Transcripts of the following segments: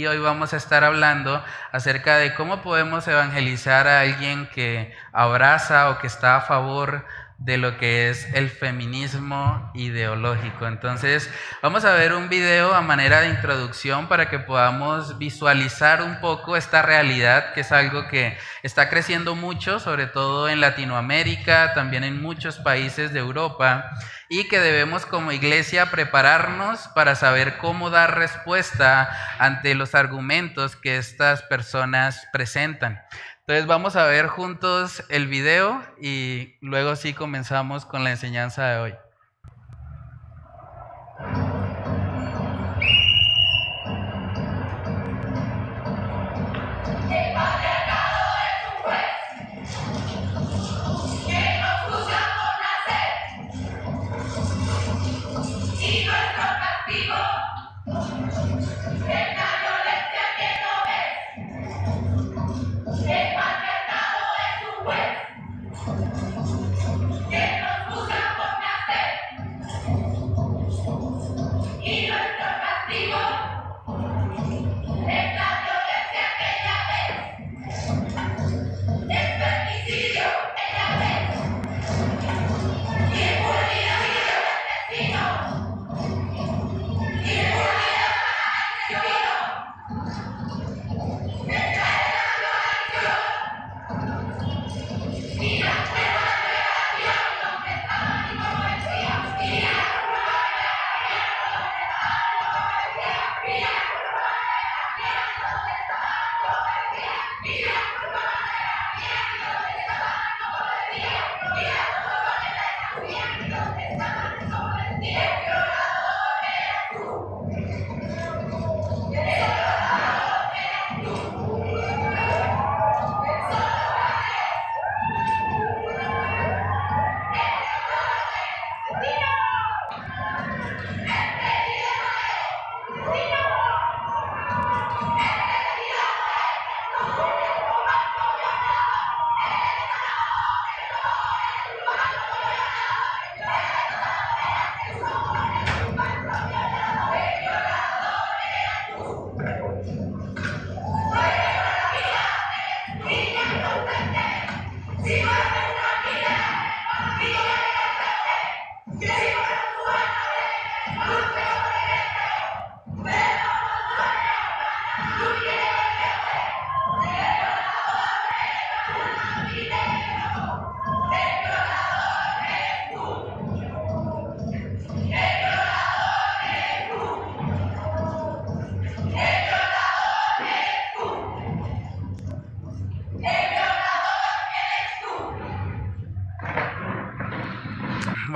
Y hoy vamos a estar hablando acerca de cómo podemos evangelizar a alguien que abraza o que está a favor de lo que es el feminismo ideológico. Entonces, vamos a ver un video a manera de introducción para que podamos visualizar un poco esta realidad, que es algo que está creciendo mucho, sobre todo en Latinoamérica, también en muchos países de Europa, y que debemos como iglesia prepararnos para saber cómo dar respuesta ante los argumentos que estas personas presentan. Entonces vamos a ver juntos el video y luego sí comenzamos con la enseñanza de hoy.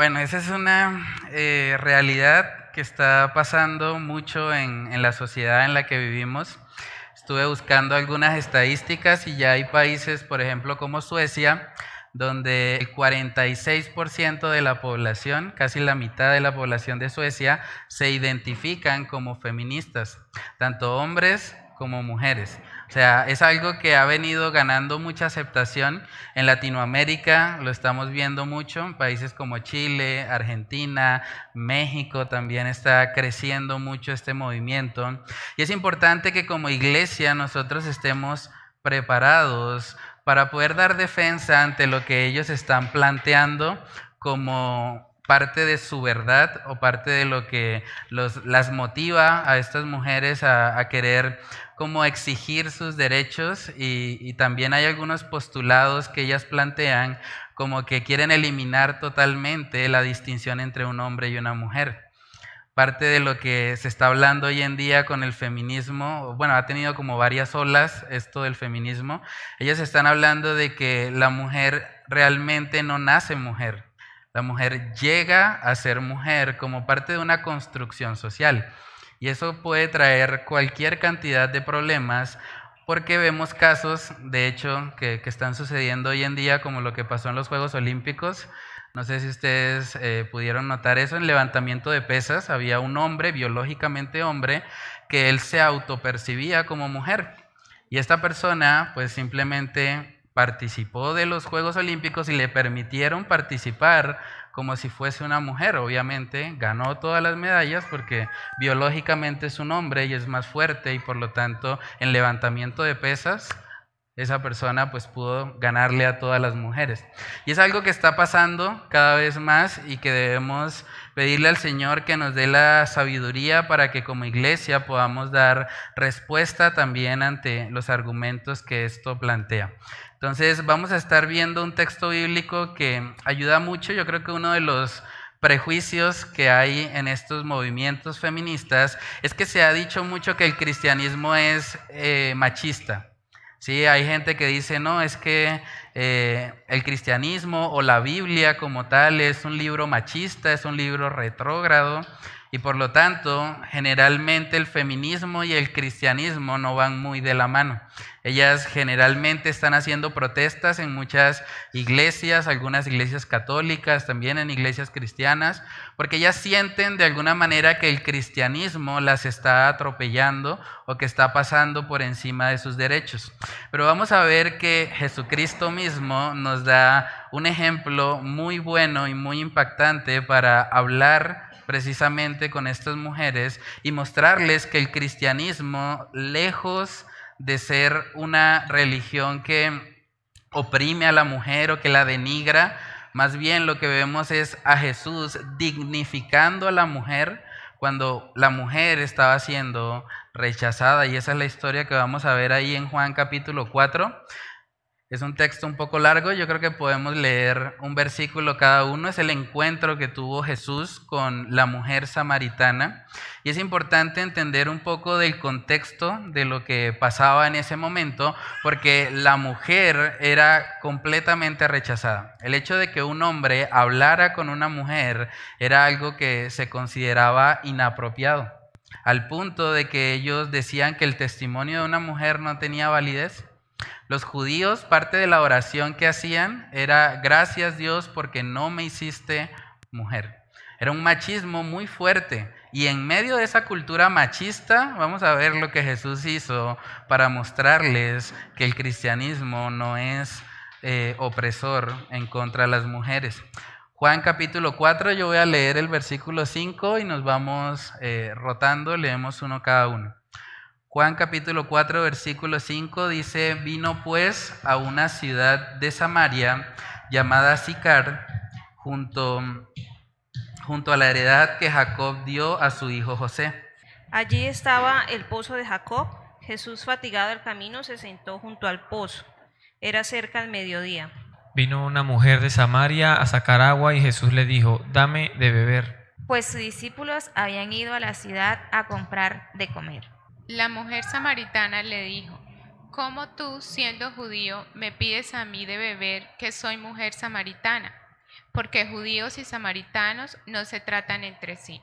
Bueno, esa es una eh, realidad que está pasando mucho en, en, la sociedad en la que vivimos. Estuve buscando algunas estadísticas y ya hay países, por ejemplo, como Suecia, donde el 46% de la población, casi la mitad de la población de Suecia, se identifican como feministas, tanto hombres como mujeres. O sea, es algo que ha venido ganando mucha aceptación en Latinoamérica, lo estamos viendo mucho, en países como Chile, Argentina, México también está creciendo mucho este movimiento. Y es importante que como iglesia nosotros estemos preparados para poder dar defensa ante lo que ellos están planteando como parte de su verdad o parte de lo que las motiva a estas mujeres a, a querer como exigir sus derechos y, y, también hay algunos postulados que ellas plantean como que quieren eliminar totalmente la distinción entre un hombre y una mujer. Parte de lo que se está hablando hoy en día con el feminismo, bueno, ha tenido como varias olas esto del feminismo, ellas están hablando de que la mujer realmente no nace mujer, la mujer llega a ser mujer como parte de una construcción social. Y eso puede traer cualquier cantidad de problemas porque vemos casos, de hecho, que, que, están sucediendo hoy en día, como lo que pasó en los Juegos Olímpicos. No sé si ustedes eh, pudieron notar eso. En levantamiento de pesas había un hombre, biológicamente hombre, que él se autopercibía como mujer. Y esta persona, pues simplemente participó de los Juegos Olímpicos y le permitieron participar como si fuese una mujer. Obviamente ganó todas las medallas porque biológicamente es un hombre y es más fuerte y por lo tanto en levantamiento de pesas esa persona pues pudo ganarle a todas las mujeres. Y es algo que está pasando cada vez más y que debemos pedirle al Señor que nos dé la sabiduría para que como iglesia podamos dar respuesta también ante los argumentos que esto plantea. Entonces vamos a estar viendo un texto bíblico que ayuda mucho. Yo creo que uno de los prejuicios que hay en estos movimientos feministas es que se ha dicho mucho que el cristianismo es eh, machista. Sí, hay gente que dice, no, es que eh, el cristianismo o la Biblia como tal es un libro machista, es un libro retrógrado. Y por lo tanto, generalmente el feminismo y el cristianismo no van muy de la mano. Ellas generalmente están haciendo protestas en muchas iglesias, algunas iglesias católicas, también en iglesias cristianas, porque ellas sienten de alguna manera que el cristianismo las está atropellando o que está pasando por encima de sus derechos. Pero vamos a ver que Jesucristo mismo nos da un ejemplo muy bueno y muy impactante para hablar precisamente con estas mujeres y mostrarles que el cristianismo, lejos de ser una religión que oprime a la mujer o que la denigra, más bien lo que vemos es a Jesús dignificando a la mujer cuando la mujer estaba siendo rechazada. Y esa es la historia que vamos a ver ahí en Juan capítulo 4. Es un texto un poco largo, yo creo que podemos leer un versículo cada uno. Es el encuentro que tuvo Jesús con la mujer samaritana. Y es importante entender un poco del contexto de lo que pasaba en ese momento, porque la mujer era completamente rechazada. El hecho de que un hombre hablara con una mujer era algo que se consideraba inapropiado, al punto de que ellos decían que el testimonio de una mujer no tenía validez. Los judíos, parte de la oración que hacían era, gracias Dios porque no me hiciste mujer. Era un machismo muy fuerte. Y en medio de esa cultura machista, vamos a ver lo que Jesús hizo para mostrarles que el cristianismo no es eh, opresor en contra de las mujeres. Juan capítulo 4, yo voy a leer el versículo 5 y nos vamos eh, rotando, leemos uno cada uno. Juan capítulo 4, versículo 5 dice, vino pues a una ciudad de Samaria llamada Sicar, junto, junto a la heredad que Jacob dio a su hijo José. Allí estaba el pozo de Jacob. Jesús, fatigado del camino, se sentó junto al pozo. Era cerca del mediodía. Vino una mujer de Samaria a sacar agua y Jesús le dijo, dame de beber. Pues sus discípulos habían ido a la ciudad a comprar de comer. La mujer samaritana le dijo, ¿cómo tú, siendo judío, me pides a mí de beber que soy mujer samaritana? Porque judíos y samaritanos no se tratan entre sí.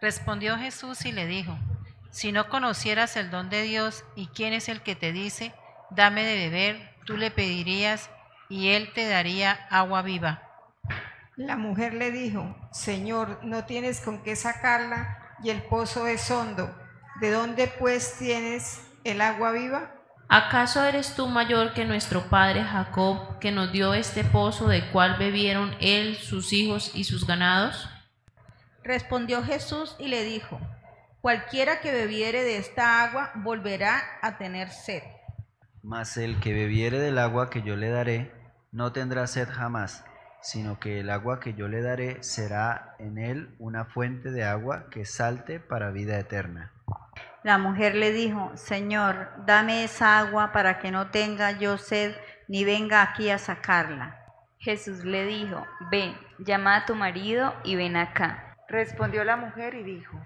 Respondió Jesús y le dijo, si no conocieras el don de Dios y quién es el que te dice, dame de beber, tú le pedirías y él te daría agua viva. La mujer le dijo, Señor, no tienes con qué sacarla y el pozo es hondo. ¿De dónde pues tienes el agua viva? ¿Acaso eres tú mayor que nuestro padre Jacob, que nos dio este pozo del cual bebieron él, sus hijos y sus ganados? Respondió Jesús y le dijo, cualquiera que bebiere de esta agua volverá a tener sed. Mas el que bebiere del agua que yo le daré, no tendrá sed jamás, sino que el agua que yo le daré será en él una fuente de agua que salte para vida eterna. La mujer le dijo, Señor, dame esa agua para que no tenga yo sed ni venga aquí a sacarla. Jesús le dijo, ven, llama a tu marido y ven acá. Respondió la mujer y dijo,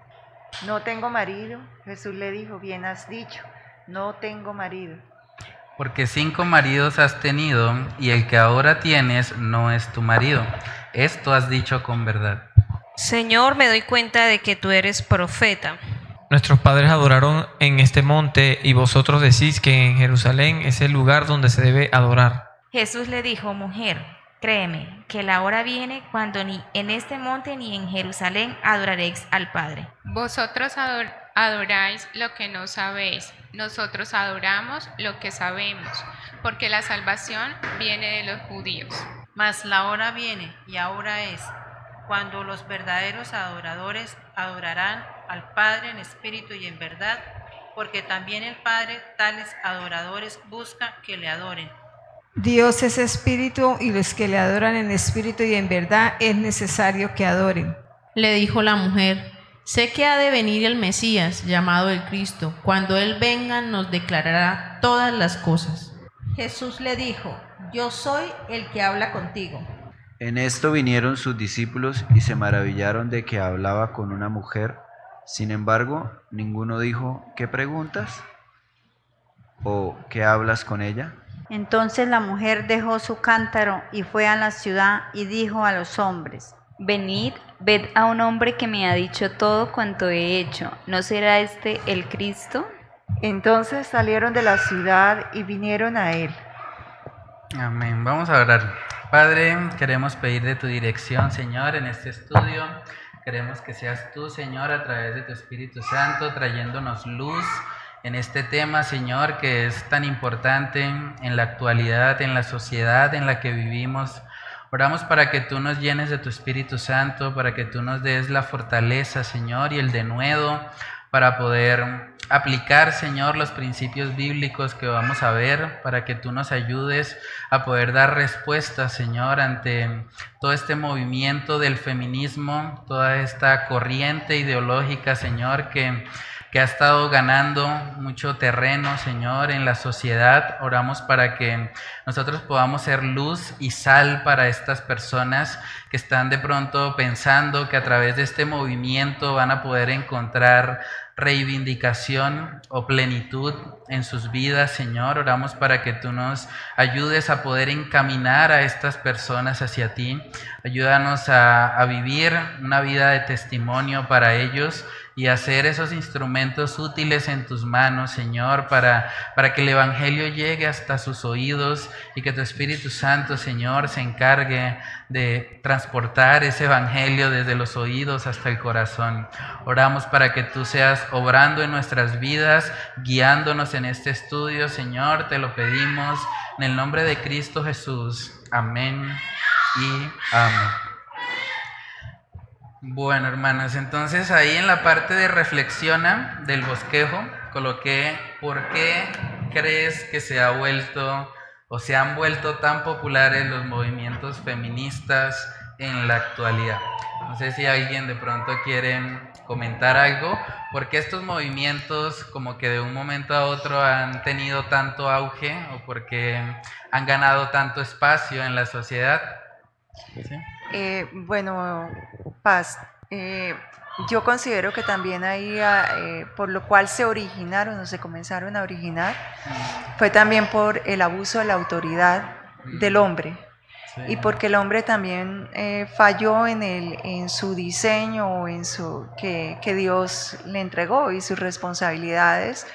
no tengo marido. Jesús le dijo, bien has dicho, no tengo marido. Porque cinco maridos has tenido y el que ahora tienes no es tu marido. Esto has dicho con verdad. Señor, me doy cuenta de que tú eres profeta. Nuestros padres adoraron en este monte y vosotros decís que en Jerusalén es el lugar donde se debe adorar. Jesús le dijo, mujer, créeme que la hora viene cuando ni en este monte ni en Jerusalén adoraréis al Padre. Vosotros adoráis lo que no sabéis. Nosotros adoramos lo que sabemos, porque la salvación viene de los judíos. Mas la hora viene, y ahora es, cuando los verdaderos adoradores adorarán al Padre en espíritu y en verdad, porque también el Padre tales adoradores busca que le adoren. Dios es espíritu y los que le adoran en espíritu y en verdad es necesario que adoren. Le dijo la mujer, sé que ha de venir el Mesías, llamado el Cristo. Cuando Él venga nos declarará todas las cosas. Jesús le dijo, yo soy el que habla contigo. En esto vinieron sus discípulos y se maravillaron de que hablaba con una mujer. Sin embargo, ninguno dijo, ¿qué preguntas? ¿O qué hablas con ella? Entonces la mujer dejó su cántaro y fue a la ciudad y dijo a los hombres, Venid, ved a un hombre que me ha dicho todo cuanto he hecho. ¿No será este el Cristo? Entonces salieron de la ciudad y vinieron a él. Amén. Vamos a orar. Padre, queremos pedir de tu dirección, Señor, en este estudio. Queremos que seas tú, Señor, a través de tu Espíritu Santo, trayéndonos luz en este tema, Señor, que es tan importante en la actualidad, en la sociedad en la que vivimos. Oramos para que tú nos llenes de tu Espíritu Santo, para que tú nos des la fortaleza, Señor, y el denuedo para poder aplicar, Señor, los principios bíblicos que vamos a ver, para que tú nos ayudes a poder dar respuesta, Señor, ante todo este movimiento del feminismo, toda esta corriente ideológica, Señor, que que ha estado ganando mucho terreno, Señor, en la sociedad. Oramos para que nosotros podamos ser luz y sal para estas personas que están de pronto pensando que a través de este movimiento van a poder encontrar reivindicación o plenitud en sus vidas, Señor. Oramos para que tú nos ayudes a poder encaminar a estas personas hacia ti. Ayúdanos a, a vivir una vida de testimonio para ellos y hacer esos instrumentos útiles en tus manos, Señor, para, para que el Evangelio llegue hasta sus oídos y que tu Espíritu Santo, Señor, se encargue de transportar ese Evangelio desde los oídos hasta el corazón. Oramos para que tú seas obrando en nuestras vidas, guiándonos en este estudio, Señor, te lo pedimos en el nombre de Cristo Jesús. Amén y amén. Bueno, hermanos, entonces ahí en la parte de reflexiona del bosquejo coloqué por qué crees que se ha vuelto o se han vuelto tan populares los movimientos feministas en la actualidad. No sé si alguien de pronto quiere comentar algo, porque estos movimientos como que de un momento a otro han tenido tanto auge o porque han ganado tanto espacio en la sociedad. Eh, bueno, Paz, eh, yo considero que también ahí, ah, eh, por lo cual se originaron o se comenzaron a originar, fue también por el abuso de la autoridad del hombre. Y porque el hombre también falló en, el, en su diseño o en su, que, que Dios le entregó y sus responsabilidades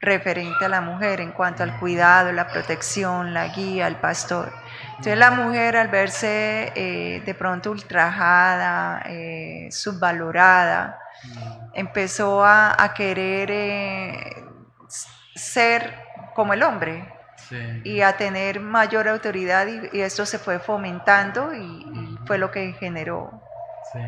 referente a la mujer en cuanto al cuidado, la protección, la guía, el pastor. Entonces la mujer al verse eh, de pronto ultrajada, eh, subvalorada, empezó a, querer eh, ser como el hombre y a tener mayor autoridad y, esto se fue fomentando y, fue lo que generó. Sí,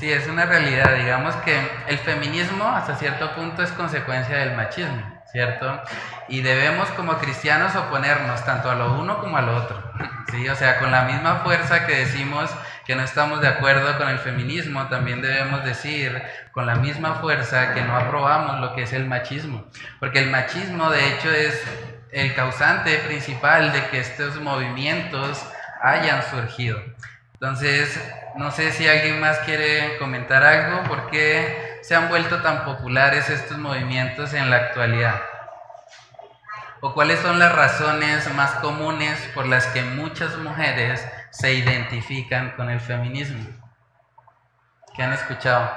es una realidad. Digamos que el feminismo hasta cierto punto es consecuencia del machismo, ¿cierto? Y debemos como cristianos oponernos tanto a lo uno como a lo otro, ¿sí? O sea, con la misma fuerza que decimos que no estamos de acuerdo con el feminismo, también debemos decir con la misma fuerza que no aprobamos lo que es el machismo. Porque el machismo, de hecho, es el causante principal de que estos movimientos hayan surgido. Entonces, no sé si alguien más quiere comentar algo, ¿por qué se han vuelto tan populares estos movimientos en la actualidad? ¿O cuáles son las razones más comunes por las que muchas mujeres se identifican con el feminismo? ¿Qué han escuchado?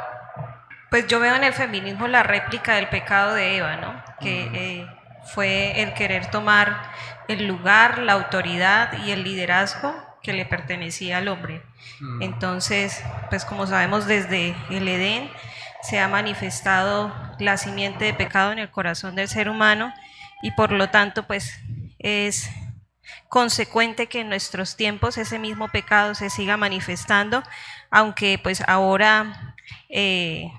Pues yo veo en el feminismo la réplica del pecado de Eva, ¿no? Que eh, fue el querer tomar el lugar, la autoridad y el liderazgo que le pertenecía al hombre. Mm. Entonces, pues como sabemos desde el Edén, se ha manifestado la simiente de pecado en el corazón del ser humano y por lo tanto pues es consecuente que en nuestros tiempos ese mismo pecado se siga manifestando, aunque pues ahora eh,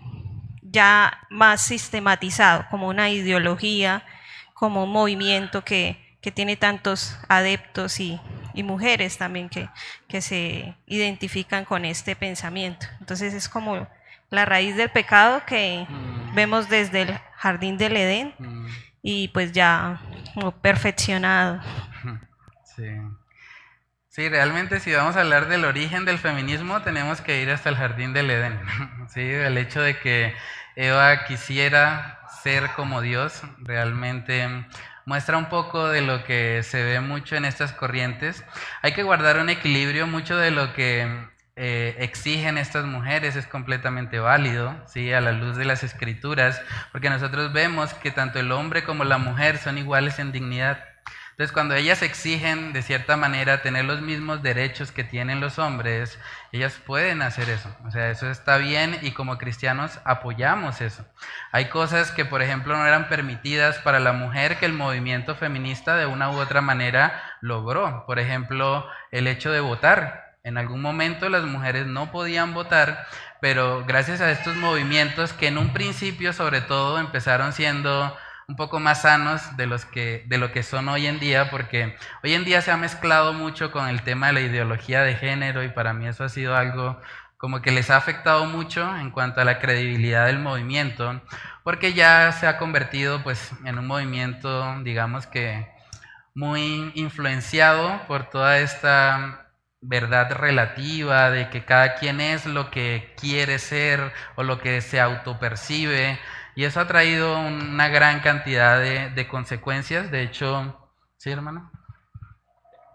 ya más sistematizado como una ideología, como un movimiento que, que tiene tantos adeptos y, y mujeres también que, que, se identifican con este pensamiento. Entonces es como la raíz del pecado que Mm. vemos desde el jardín del Edén y pues ya como perfeccionado. Sí. Sí, realmente si vamos a hablar del origen del feminismo, tenemos que ir hasta el jardín del Edén. Sí, el hecho de que Eva quisiera ser como Dios realmente muestra un poco de lo que se ve mucho en estas corrientes. Hay que guardar un equilibrio, mucho de lo que eh, exigen estas mujeres es completamente válido, ¿sí? a la luz de las escrituras, porque nosotros vemos que tanto el hombre como la mujer son iguales en dignidad. Entonces, cuando ellas exigen, de cierta manera, tener los mismos derechos que tienen los hombres, ellas pueden hacer eso. O sea, eso está bien y como cristianos apoyamos eso. Hay cosas que, por ejemplo, no eran permitidas para la mujer que el movimiento feminista de una u otra manera logró. Por ejemplo, el hecho de votar. En algún momento las mujeres no podían votar, pero gracias a estos movimientos que en un principio, sobre todo, empezaron siendo un poco más sanos de, los que, de lo que son hoy en día, porque hoy en día se ha mezclado mucho con el tema de la ideología de género y para mí eso ha sido algo como que les ha afectado mucho en cuanto a la credibilidad del movimiento, porque ya se ha convertido pues en un movimiento, digamos que muy influenciado por toda esta verdad relativa de que cada quien es lo que quiere ser o lo que se autopercibe. Y eso ha traído una gran cantidad de, de consecuencias. De hecho, ¿sí, hermano?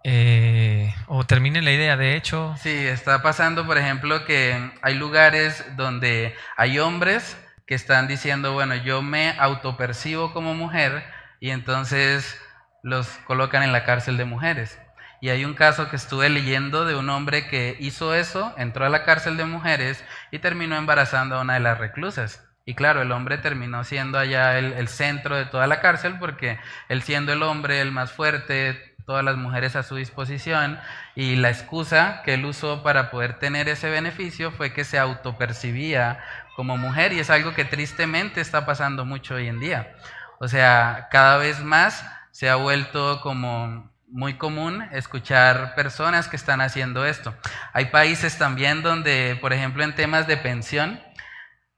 Eh, o termine la idea, de hecho. Sí, está pasando, por ejemplo, que hay lugares donde hay hombres que están diciendo, bueno, yo me autopercibo como mujer y entonces los colocan en la cárcel de mujeres. Y hay un caso que estuve leyendo de un hombre que hizo eso, entró a la cárcel de mujeres y terminó embarazando a una de las reclusas. Y claro, el hombre terminó siendo allá el, centro de toda la cárcel porque él siendo el hombre el más fuerte, todas las mujeres a su disposición y la excusa que él usó para poder tener ese beneficio fue que se autopercibía como mujer y es algo que tristemente está pasando mucho hoy en día. O sea, cada vez más se ha vuelto como muy común escuchar personas que están haciendo esto. Hay países también donde, por ejemplo, en temas de pensión,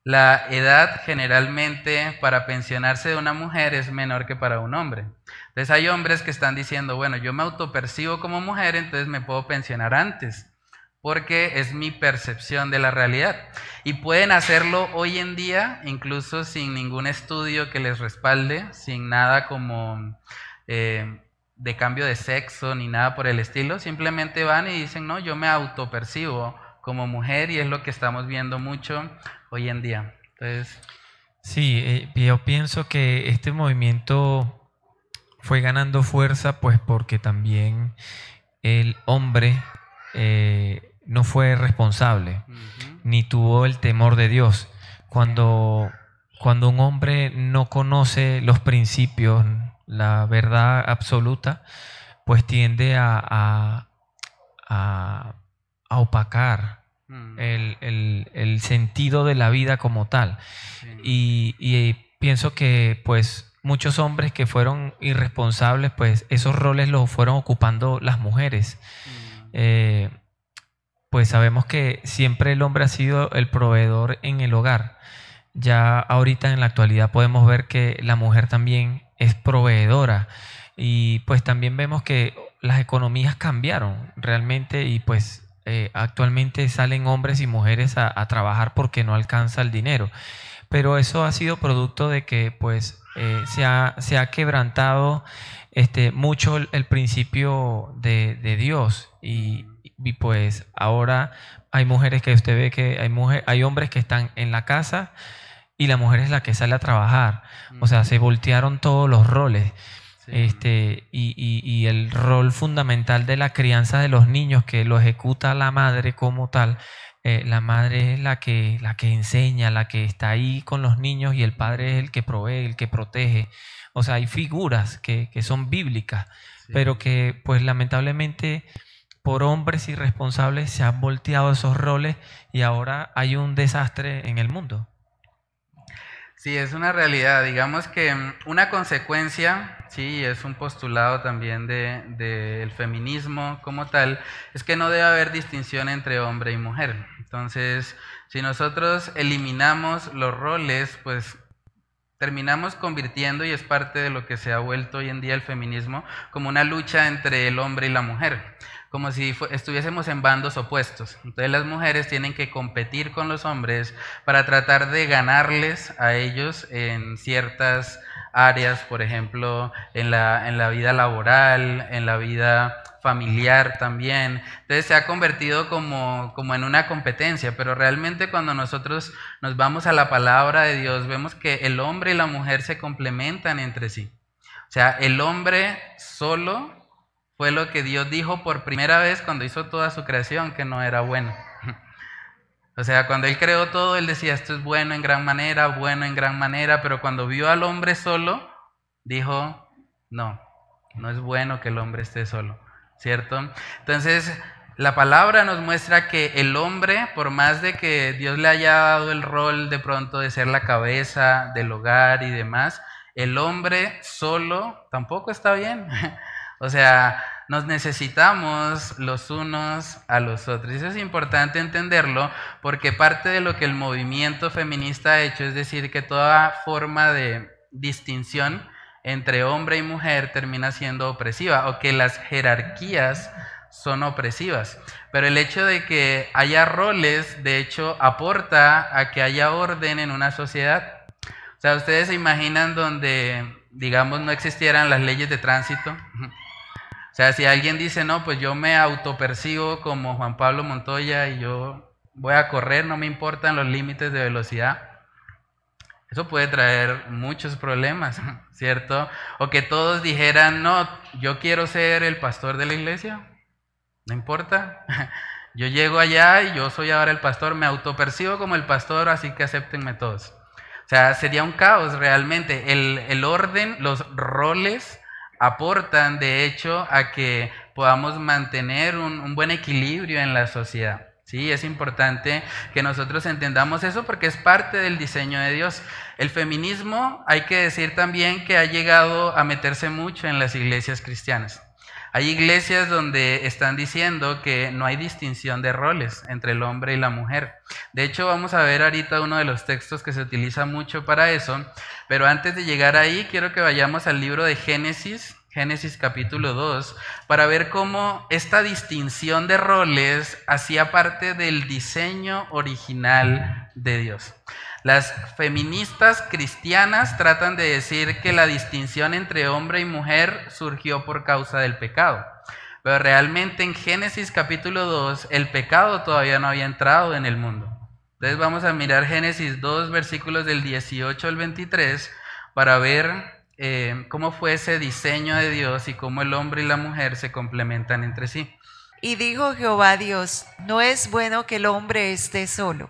la edad generalmente para pensionarse de una mujer es menor que para un hombre. Entonces hay hombres que están diciendo, bueno, yo me autopercibo como mujer, entonces me puedo pensionar antes, porque es mi percepción de la realidad. Y pueden hacerlo hoy en día, incluso sin ningún estudio que les respalde, sin nada como... Eh, de cambio de sexo ni nada por el estilo, simplemente van y dicen, no, yo me autopercibo como mujer y es lo que estamos viendo mucho hoy en día. Entonces, sí, eh, yo pienso que este movimiento fue ganando fuerza pues porque también el hombre eh, no fue responsable uh -huh. ni tuvo el temor de Dios. Cuando, cuando un hombre no conoce los principios, la verdad absoluta, pues tiende a, a, a, a opacar mm. el, el, el, sentido de la vida como tal. Sí. Y, y, pienso que pues muchos hombres que fueron irresponsables, pues esos roles los fueron ocupando las mujeres. Mm. Eh, pues sabemos que siempre el hombre ha sido el proveedor en el hogar. Ya ahorita en la actualidad podemos ver que la mujer también es proveedora y pues también vemos que las economías cambiaron realmente y pues eh, actualmente salen hombres y mujeres a, a, trabajar porque no alcanza el dinero. Pero eso ha sido producto de que pues eh, se, ha, se, ha, quebrantado este, mucho el, el principio de, de Dios y, y, pues ahora hay mujeres que usted ve que hay, mujer, hay hombres que están en la casa y la mujer es la que sale a trabajar. O sea, se voltearon todos los roles. Sí. Este, y, y, y, el rol fundamental de la crianza de los niños que lo ejecuta la madre como tal, eh, la madre es la que, la que enseña, la que está ahí con los niños y el padre es el que provee, el que protege. O sea, hay figuras que, que son bíblicas, pero que pues lamentablemente por hombres irresponsables se han volteado esos roles y ahora hay un desastre en el mundo. Sí, es una realidad. Digamos que mm, una consecuencia, sí, es un postulado también del de, feminismo como tal, es que no debe haber distinción entre hombre y mujer. Entonces, si nosotros eliminamos los roles, pues terminamos convirtiendo, y es parte de lo que se ha vuelto hoy en día el feminismo, como una lucha entre el hombre y la mujer como si estuviésemos en bandos opuestos. Entonces las mujeres tienen que competir con los hombres para tratar de ganarles a ellos en ciertas áreas, por ejemplo, en la, en la vida laboral, en la vida familiar también. Entonces se ha convertido como, como en una competencia, pero realmente cuando nosotros nos vamos a la palabra de Dios, vemos que el hombre y la mujer se complementan entre sí. O sea, el hombre solo fue lo que Dios dijo por primera vez cuando hizo toda su creación, que no era bueno. O sea, cuando Él creó todo, Él decía, esto es bueno en gran manera, bueno en gran manera, pero cuando vio al hombre solo, dijo, no, no es bueno que el hombre esté solo, ¿cierto? Entonces, la palabra nos muestra que el hombre, por más de que Dios le haya dado el rol de pronto de ser la cabeza del hogar y demás, el hombre solo tampoco está bien. O sea, nos necesitamos los unos a los otros. Eso es importante entenderlo porque parte de lo que el movimiento feminista ha hecho es decir que toda forma de distinción entre hombre y mujer termina siendo opresiva o que las jerarquías son opresivas. Pero el hecho de que haya roles, de hecho, aporta a que haya orden en una sociedad. O sea, ustedes se imaginan donde, digamos, no existieran las leyes de tránsito. O sea, si alguien dice, no, pues yo me autopercibo como Juan Pablo Montoya y yo voy a correr, no me importan los límites de velocidad, eso puede traer muchos problemas, ¿cierto? O que todos dijeran, no, yo quiero ser el pastor de la iglesia, no importa. Yo llego allá y yo soy ahora el pastor, me autopercibo como el pastor, así que acéptenme todos. O sea, sería un caos realmente. El, el orden, los roles aportan de hecho a que podamos mantener un, buen equilibrio en la sociedad. Sí, es importante que nosotros entendamos eso porque es parte del diseño de Dios. El feminismo, hay que decir también que ha llegado a meterse mucho en las iglesias cristianas. Hay iglesias donde están diciendo que no hay distinción de roles entre el hombre y la mujer. De hecho, vamos a ver ahorita uno de los textos que se utiliza mucho para eso, pero antes de llegar ahí, quiero que vayamos al libro de Génesis, Génesis capítulo 2, para ver cómo esta distinción de roles hacía parte del diseño original de Dios. Las feministas cristianas tratan de decir que la distinción entre hombre y mujer surgió por causa del pecado. Pero realmente en Génesis capítulo 2 el pecado todavía no había entrado en el mundo. Entonces vamos a mirar Génesis 2 versículos del 18 al 23 para ver eh, cómo fue ese diseño de Dios y cómo el hombre y la mujer se complementan entre sí. Y dijo Jehová Dios, no es bueno que el hombre esté solo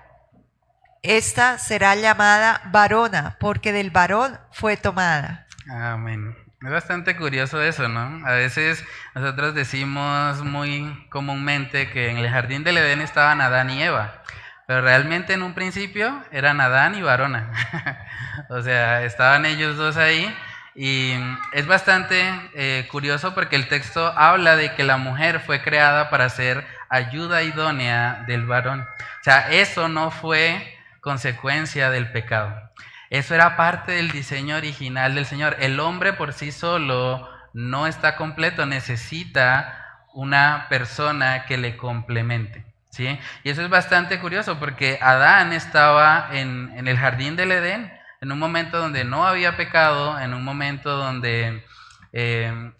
Esta será llamada varona, porque del varón fue tomada. Amén. Es bastante curioso eso, ¿no? A veces nosotros decimos muy comúnmente que en el jardín del Edén estaban Adán y Eva, Pero realmente en un principio eran Adán y Varona. o sea, estaban ellos dos ahí. Y es bastante eh, curioso porque el texto habla de que la mujer fue creada para ser ayuda idónea del varón. O sea, eso no fue consecuencia del pecado. Eso era parte del diseño original del Señor. El hombre por sí solo no está completo, necesita una persona que le complemente. ¿sí? Y eso es bastante curioso porque Adán estaba en, el jardín del Edén, en un momento donde no había pecado, en un momento donde eh,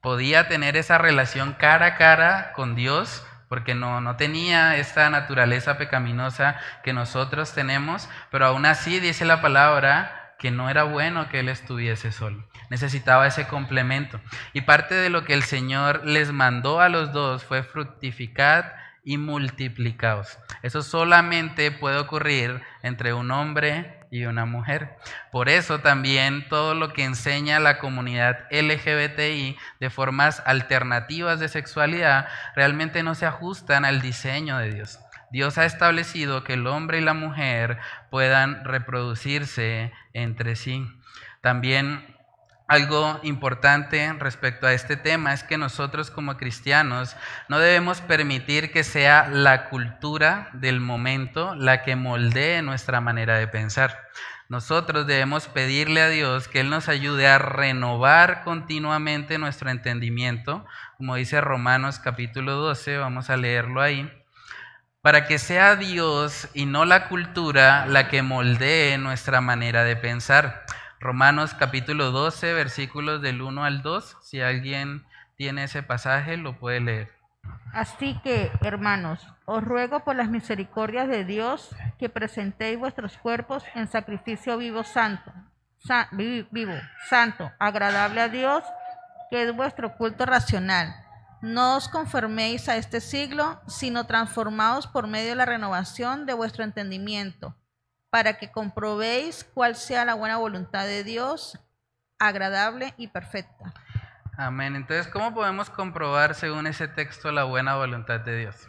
podía tener esa relación cara a cara con Dios, porque no, no tenía esta naturaleza pecaminosa que nosotros tenemos, pero aún así dice la palabra que no era bueno que él estuviese solo. Necesitaba ese complemento. Y parte de lo que el Señor les mandó a los dos fue fructificar y multiplicaos. Eso solamente puede ocurrir entre un hombre y una mujer. Por eso también todo lo que enseña la comunidad LGBTI de formas alternativas de sexualidad realmente no se ajustan al diseño de Dios. Dios ha establecido que el hombre y la mujer puedan reproducirse entre sí. También algo importante respecto a este tema es que nosotros como cristianos no debemos permitir que sea la cultura del momento la que moldee nuestra manera de pensar. Nosotros debemos pedirle a Dios que Él nos ayude a renovar continuamente nuestro entendimiento, como dice Romanos capítulo 12, vamos a leerlo ahí, para que sea Dios y no la cultura la que moldee nuestra manera de pensar. Romanos capítulo 12, versículos del 1 al 2. Si alguien tiene ese pasaje, lo puede leer. Así que, hermanos, os ruego por las misericordias de Dios que presentéis vuestros cuerpos en sacrificio vivo santo, vivo, santo, agradable a Dios, que es vuestro culto racional. No os conforméis a este siglo, sino transformaos por medio de la renovación de vuestro entendimiento para que comprobéis cuál sea la buena voluntad de Dios, agradable y perfecta. Amén. Entonces, ¿cómo podemos comprobar según ese texto la buena voluntad de Dios?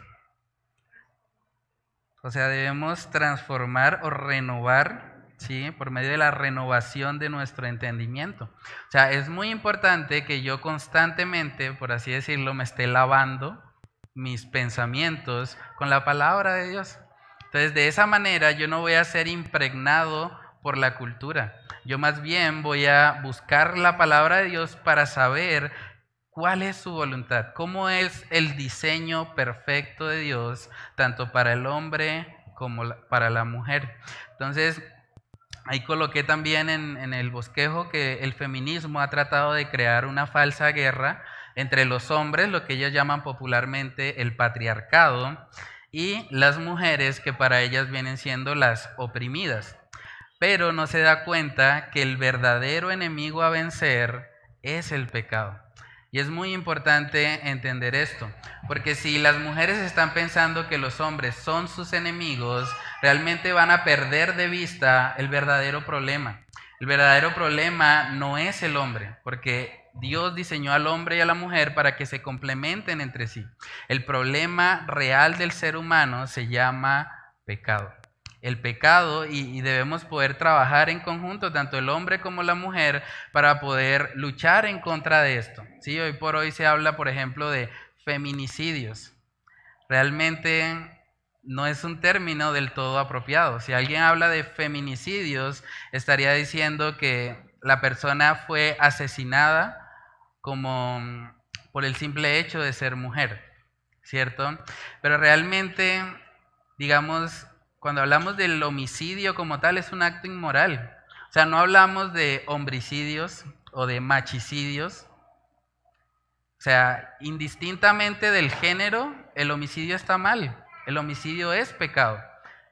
O sea, debemos transformar o renovar, ¿sí? Por medio de la renovación de nuestro entendimiento. O sea, es muy importante que yo constantemente, por así decirlo, me esté lavando mis pensamientos con la palabra de Dios. Entonces, de esa manera yo no voy a ser impregnado por la cultura. Yo más bien voy a buscar la palabra de Dios para saber cuál es su voluntad, cómo es el diseño perfecto de Dios, tanto para el hombre como para la mujer. Entonces, ahí coloqué también en, el bosquejo que el feminismo ha tratado de crear una falsa guerra entre los hombres, lo que ellos llaman popularmente el patriarcado, y las mujeres que para ellas vienen siendo las oprimidas. Pero no se da cuenta que el verdadero enemigo a vencer es el pecado. Y es muy importante entender esto, porque si las mujeres están pensando que los hombres son sus enemigos, realmente van a perder de vista el verdadero problema. El verdadero problema no es el hombre, porque Dios diseñó al hombre y a la mujer para que se complementen entre sí. El problema real del ser humano se llama pecado. El pecado y, debemos poder trabajar en conjunto, tanto el hombre como la mujer, para poder luchar en contra de esto. ¿Sí? Hoy por hoy se habla, por ejemplo, de feminicidios. Realmente no es un término del todo apropiado. Si alguien habla de feminicidios, estaría diciendo que la persona fue asesinada como mm, por el simple hecho de ser mujer, ¿cierto? Pero realmente, digamos, cuando hablamos del homicidio como tal, es un acto inmoral. O sea, no hablamos de homicidios o de machicidios. O sea, indistintamente del género, el homicidio está mal. El homicidio es pecado.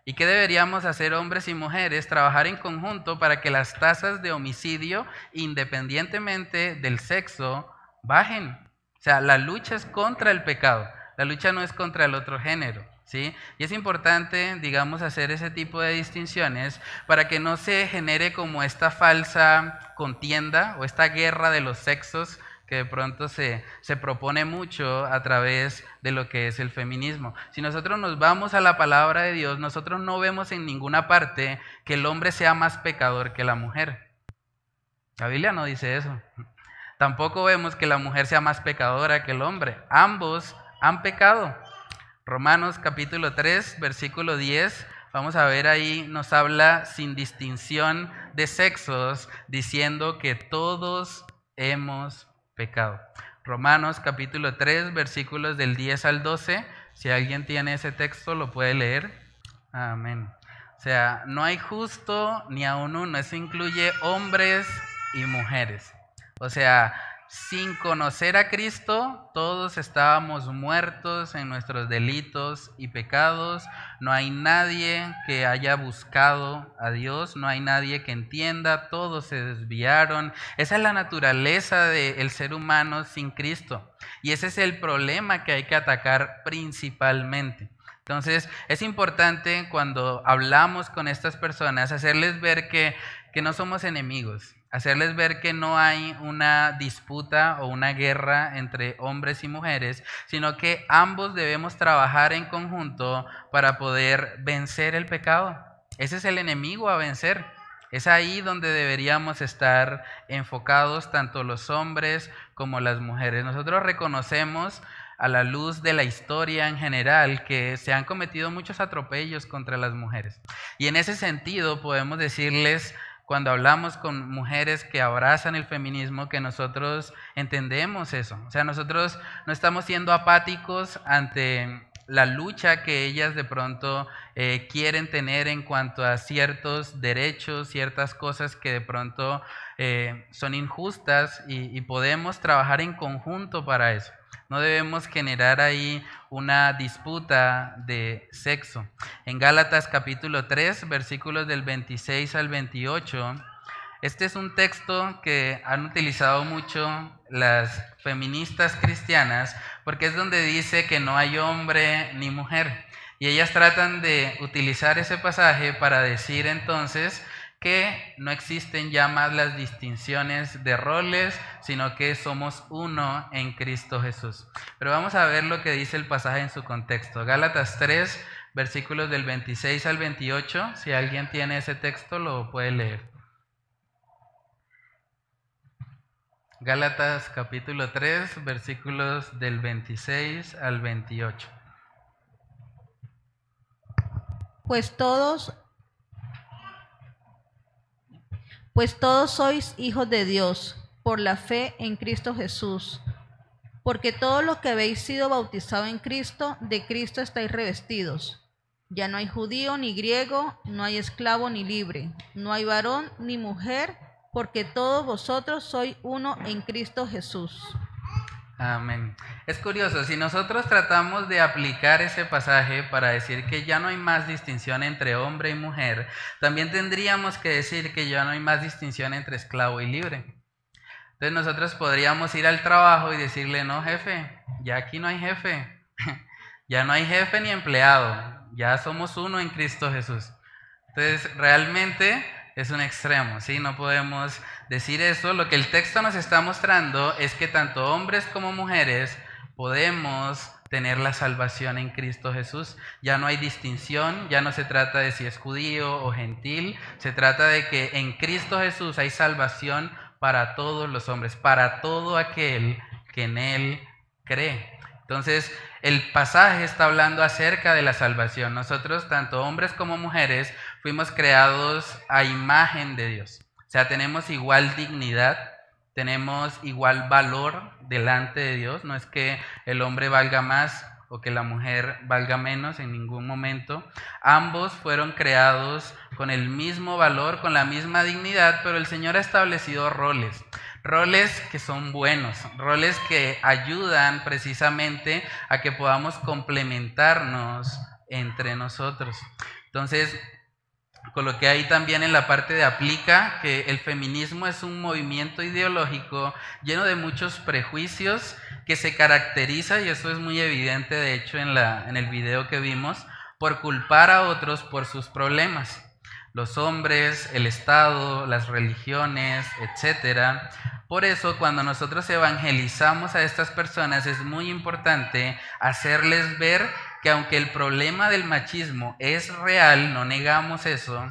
¿Y qué deberíamos hacer hombres y mujeres? Trabajar en conjunto para que las tasas de homicidio, independientemente del sexo, bajen. O sea, la lucha es contra el pecado, la lucha no es contra el otro género. ¿Sí? Y es importante, digamos, hacer ese tipo de distinciones para que no se genere como esta falsa contienda o esta guerra de los sexos que de pronto se, se propone mucho a través de lo que es el feminismo. Si nosotros nos vamos a la palabra de Dios, nosotros no vemos en ninguna parte que el hombre sea más pecador que la mujer. La Biblia no dice eso. Tampoco vemos que la mujer sea más pecadora que el hombre. Ambos han pecado. Romanos capítulo 3, versículo 10 Vamos a ver ahí, nos habla sin distinción de sexos, diciendo que todos hemos pecado. Romanos capítulo 3, versículos del 10 al 12. Si alguien tiene ese texto, lo puede leer. Amén. O sea, no hay justo ni aún uno. Eso incluye hombres y mujeres. O sea, sin conocer a Cristo, todos estábamos muertos en nuestros delitos y pecados. No hay nadie que haya buscado a Dios, no hay nadie que entienda, todos se desviaron. Esa es la naturaleza del ser humano sin Cristo. Y ese es el problema que hay que atacar principalmente. Entonces, es importante cuando hablamos con estas personas hacerles ver que, que no somos enemigos, hacerles ver que no hay una disputa o una guerra entre hombres y mujeres, sino que ambos debemos trabajar en conjunto para poder vencer el pecado. Ese es el enemigo a vencer. Es ahí donde deberíamos estar enfocados tanto los hombres como las mujeres. Nosotros reconocemos a la luz de la historia en general que se han cometido muchos atropellos contra las mujeres. Y en ese sentido podemos decirles cuando hablamos con mujeres que abrazan el feminismo, que nosotros entendemos eso. O sea, nosotros no estamos siendo apáticos ante la lucha que ellas de pronto eh, quieren tener en cuanto a ciertos derechos, ciertas cosas que de pronto eh, son injustas y podemos trabajar en conjunto para eso. No debemos generar ahí una disputa de sexo. En Gálatas capítulo 3, versículos del 26 al 28, este es un texto que han utilizado mucho las feministas cristianas porque es donde dice que no hay hombre ni mujer. Y ellas tratan de utilizar ese pasaje para decir entonces que no existen ya más las distinciones de roles, sino que somos uno en Cristo Jesús. Pero vamos a ver lo que dice el pasaje en su contexto. Gálatas 3, versículos del 26 al 28. Si alguien tiene ese texto, lo puede leer. Gálatas capítulo 3, versículos del 26 al 28. Pues todos pues todos sois hijos de Dios por la fe en Cristo Jesús. Porque todos los que habéis sido bautizados en Cristo, de Cristo estáis revestidos. Ya no hay judío ni griego, no hay esclavo ni libre, no hay varón ni mujer, porque todos vosotros sois uno en Cristo Jesús. Amén. Es curioso, si nosotros tratamos de aplicar ese pasaje para decir que ya no hay más distinción entre hombre y mujer, también tendríamos que decir que ya no hay más distinción entre esclavo y libre. Entonces nosotros podríamos ir al trabajo y decirle, no jefe, ya aquí no hay jefe, ya no hay jefe ni empleado, ya somos uno en Cristo Jesús. Entonces realmente es un extremo, ¿sí? No podemos decir eso. Lo que el texto nos está mostrando es que tanto hombres como mujeres podemos tener la salvación en Cristo Jesús. Ya no hay distinción, ya no se trata de si es judío o gentil, se trata de que en Cristo Jesús hay salvación para todos los hombres, para todo aquel que en Él cree. Entonces, el pasaje está hablando acerca de la salvación. Nosotros, tanto hombres como mujeres, fuimos creados a imagen de Dios. O sea, tenemos igual dignidad, tenemos igual valor delante de Dios. No es que el hombre valga más o que la mujer valga menos en ningún momento. Ambos fueron creados con el mismo valor, con la misma dignidad, pero el Señor ha establecido roles roles que son buenos, roles que ayudan precisamente a que podamos complementarnos entre nosotros. Entonces, coloqué ahí también en la parte de aplica que el feminismo es un movimiento ideológico lleno de muchos prejuicios que se caracteriza, y eso es muy evidente de hecho en, la, en el video que vimos, por culpar a otros por sus problemas. Los hombres, el Estado, las religiones, etcétera, Por eso cuando nosotros evangelizamos a estas personas es muy importante hacerles ver que aunque el problema del machismo es real, no negamos eso,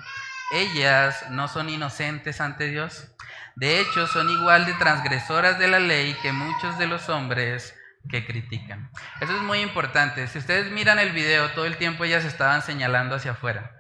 ellas no son inocentes ante Dios. De hecho, son igual de transgresoras de la ley que muchos de los hombres que critican. Eso es muy importante. Si ustedes miran el video, todo el tiempo ellas estaban señalando hacia afuera.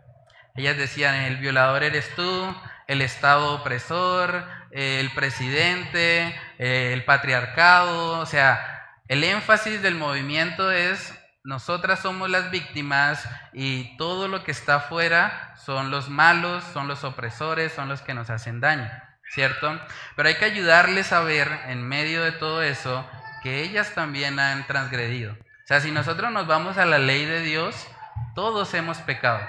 Ellas decían, el violador eres tú, el Estado opresor, el presidente, el patriarcado. O sea, el énfasis del movimiento es, nosotras somos las víctimas y todo lo que está afuera son los malos, son los opresores, son los que nos hacen daño. ¿Cierto? Pero hay que ayudarles a ver en medio de todo eso que ellas también han transgredido. O sea, si nosotros nos vamos a la ley de Dios, todos hemos pecado.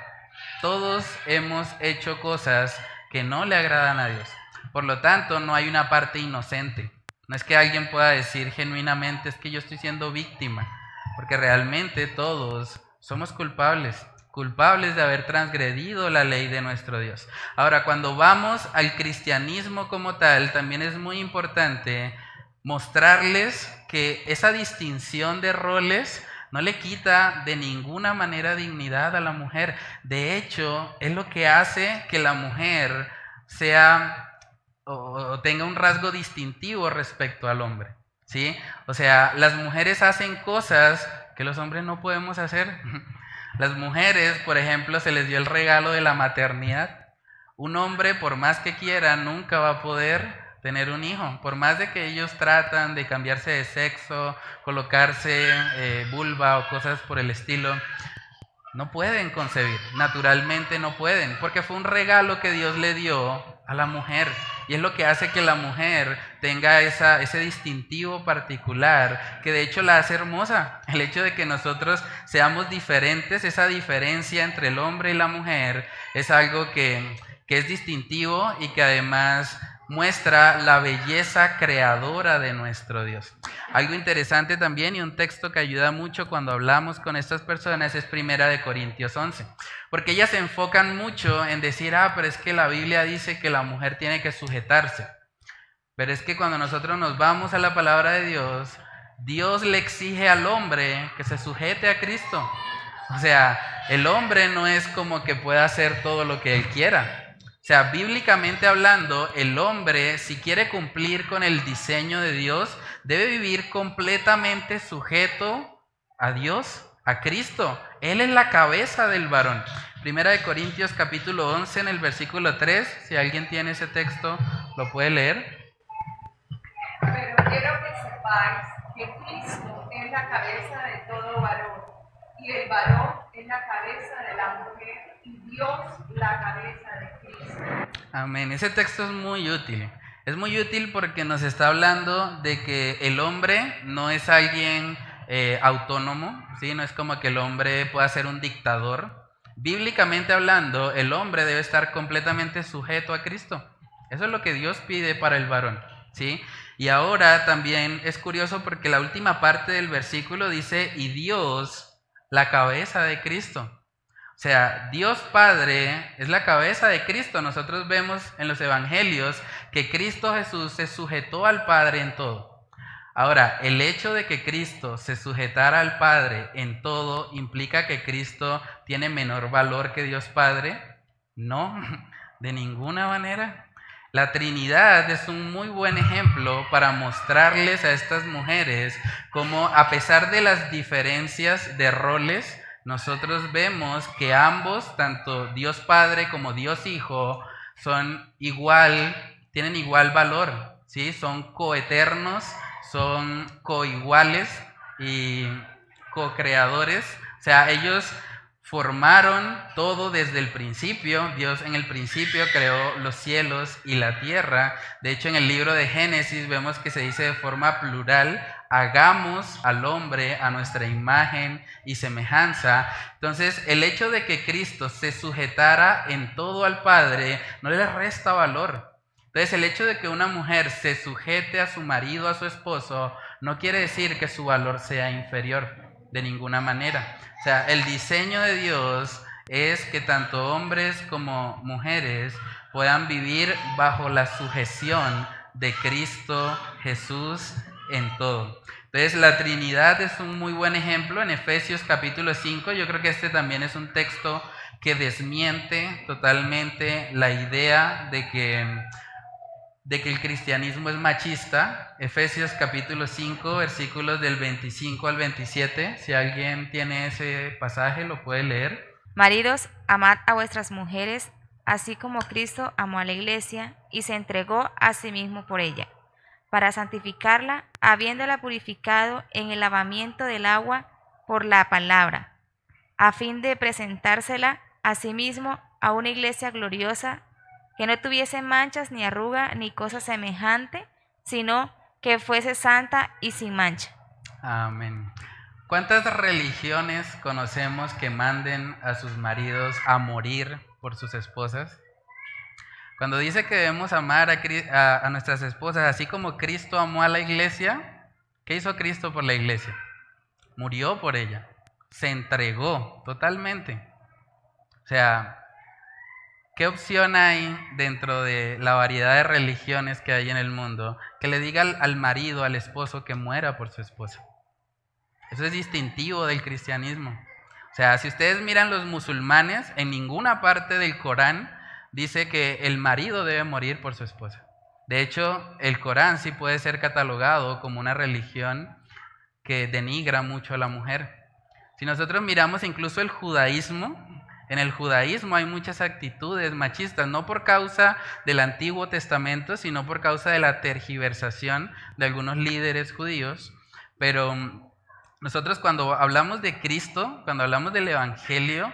Todos hemos hecho cosas que no le agradan a Dios. Por lo tanto, no hay una parte inocente. No es que alguien pueda decir genuinamente es que yo estoy siendo víctima, porque realmente todos somos culpables, culpables de haber transgredido la ley de nuestro Dios. Ahora, cuando vamos al cristianismo como tal, también es muy importante mostrarles que esa distinción de roles no le quita de ninguna manera dignidad a la mujer. De hecho, es lo que hace que la mujer sea o tenga un rasgo distintivo respecto al hombre. ¿Sí? O sea, las mujeres hacen cosas que los hombres no podemos hacer. Las mujeres, por ejemplo, se les dio el regalo de la maternidad. Un hombre, por más que quiera, nunca va a poder tener un hijo. Por más de que ellos tratan de cambiarse de sexo, colocarse eh, vulva o cosas por el estilo, no pueden concebir, naturalmente no pueden, porque fue un regalo que Dios le dio a la mujer. Y es lo que hace que la mujer tenga esa, ese distintivo particular, que de hecho la hace hermosa. El hecho de que nosotros seamos diferentes, esa diferencia entre el hombre y la mujer, es algo que, que es distintivo y que además muestra la belleza creadora de nuestro Dios. Algo interesante también y un texto que ayuda mucho cuando hablamos con estas personas es Primera de Corintios 11, porque ellas se enfocan mucho en decir, ah, pero es que la Biblia dice que la mujer tiene que sujetarse. Pero es que cuando nosotros nos vamos a la palabra de Dios, Dios le exige al hombre que se sujete a Cristo. O sea, el hombre no es como que pueda hacer todo lo que él quiera. O sea, bíblicamente hablando, el hombre, si quiere cumplir con el diseño de Dios, debe vivir completamente sujeto a Dios, a Cristo. Él es la cabeza del varón. Primera de Corintios capítulo 11 en el versículo 3, si alguien tiene ese texto, lo puede leer. Pero quiero que sepáis que Cristo es la cabeza de todo varón y el varón es la cabeza de la mujer y Dios la cabeza de Amén. Ese texto es muy útil. Es muy útil porque nos está hablando de que el hombre no es alguien eh, autónomo, ¿sí? no es como que el hombre pueda ser un dictador. Bíblicamente hablando, el hombre debe estar completamente sujeto a Cristo. Eso es lo que Dios pide para el varón. ¿sí? Y ahora también es curioso porque la última parte del versículo dice, y Dios, la cabeza de Cristo. O sea, Dios Padre es la cabeza de Cristo. Nosotros vemos en los evangelios que Cristo Jesús se sujetó al Padre en todo. Ahora, el hecho de que Cristo se sujetara al Padre en todo implica que Cristo tiene menor valor que Dios Padre. No, de ninguna manera. La Trinidad es un muy buen ejemplo para mostrarles a estas mujeres cómo a pesar de las diferencias de roles, nosotros vemos que ambos, tanto Dios Padre como Dios Hijo, son igual, tienen igual valor, ¿sí? Son coeternos, son coiguales y co-creadores. O sea, ellos formaron todo desde el principio. Dios en el principio creó los cielos y la tierra. De hecho, en el libro de Génesis vemos que se dice de forma plural, hagamos al hombre a nuestra imagen y semejanza. Entonces, el hecho de que Cristo se sujetara en todo al Padre no le resta valor. Entonces, el hecho de que una mujer se sujete a su marido, a su esposo, no quiere decir que su valor sea inferior de ninguna manera. O sea, el diseño de Dios es que tanto hombres como mujeres puedan vivir bajo la sujeción de Cristo Jesús en todo. Entonces la Trinidad es un muy buen ejemplo en Efesios capítulo 5. Yo creo que este también es un texto que desmiente totalmente la idea de que, de que el cristianismo es machista. Efesios capítulo 5, versículos del 25 al 27. Si alguien tiene ese pasaje, lo puede leer. Maridos, amad a vuestras mujeres, así como Cristo amó a la iglesia y se entregó a sí mismo por ella, para santificarla, habiéndola purificado en el lavamiento del agua por la palabra, a fin de presentársela a sí mismo a una iglesia gloriosa, que no tuviese manchas ni arruga ni cosa semejante, sino que fuese santa y sin mancha. Amén. ¿Cuántas religiones conocemos que manden a sus maridos a morir por sus esposas? Cuando dice que debemos amar a, nuestras esposas así como Cristo amó a la iglesia, ¿qué hizo Cristo por la iglesia? Murió por ella, se entregó totalmente. O sea, ¿qué opción hay dentro de la variedad de religiones que hay en el mundo que le diga al marido, al esposo, que muera por su esposa? Eso es distintivo del cristianismo. O sea, si ustedes miran los musulmanes, en ninguna parte del Corán dice que el marido debe morir por su esposa. De hecho, el Corán sí puede ser catalogado como una religión que denigra mucho a la mujer. Si nosotros miramos incluso el judaísmo, en el judaísmo hay muchas actitudes machistas, no por causa del Antiguo Testamento, sino por causa de la tergiversación de algunos líderes judíos. Pero nosotros cuando hablamos de Cristo, cuando hablamos del Evangelio,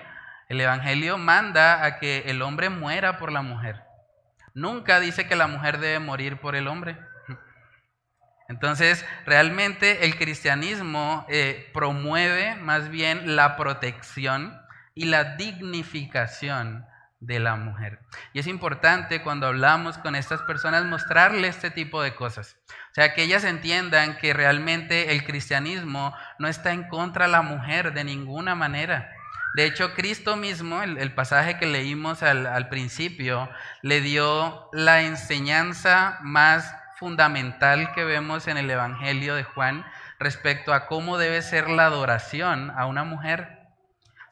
el Evangelio manda a que el hombre muera por la mujer. Nunca dice que la mujer debe morir por el hombre. Entonces, realmente el cristianismo eh, promueve más bien la protección y la dignificación de la mujer. Y es importante cuando hablamos con estas personas mostrarle este tipo de cosas. O sea, que ellas entiendan que realmente el cristianismo no está en contra de la mujer de ninguna manera. De hecho, Cristo mismo, el, pasaje que leímos al principio, le dio la enseñanza más fundamental que vemos en el Evangelio de Juan respecto a cómo debe ser la adoración a una mujer.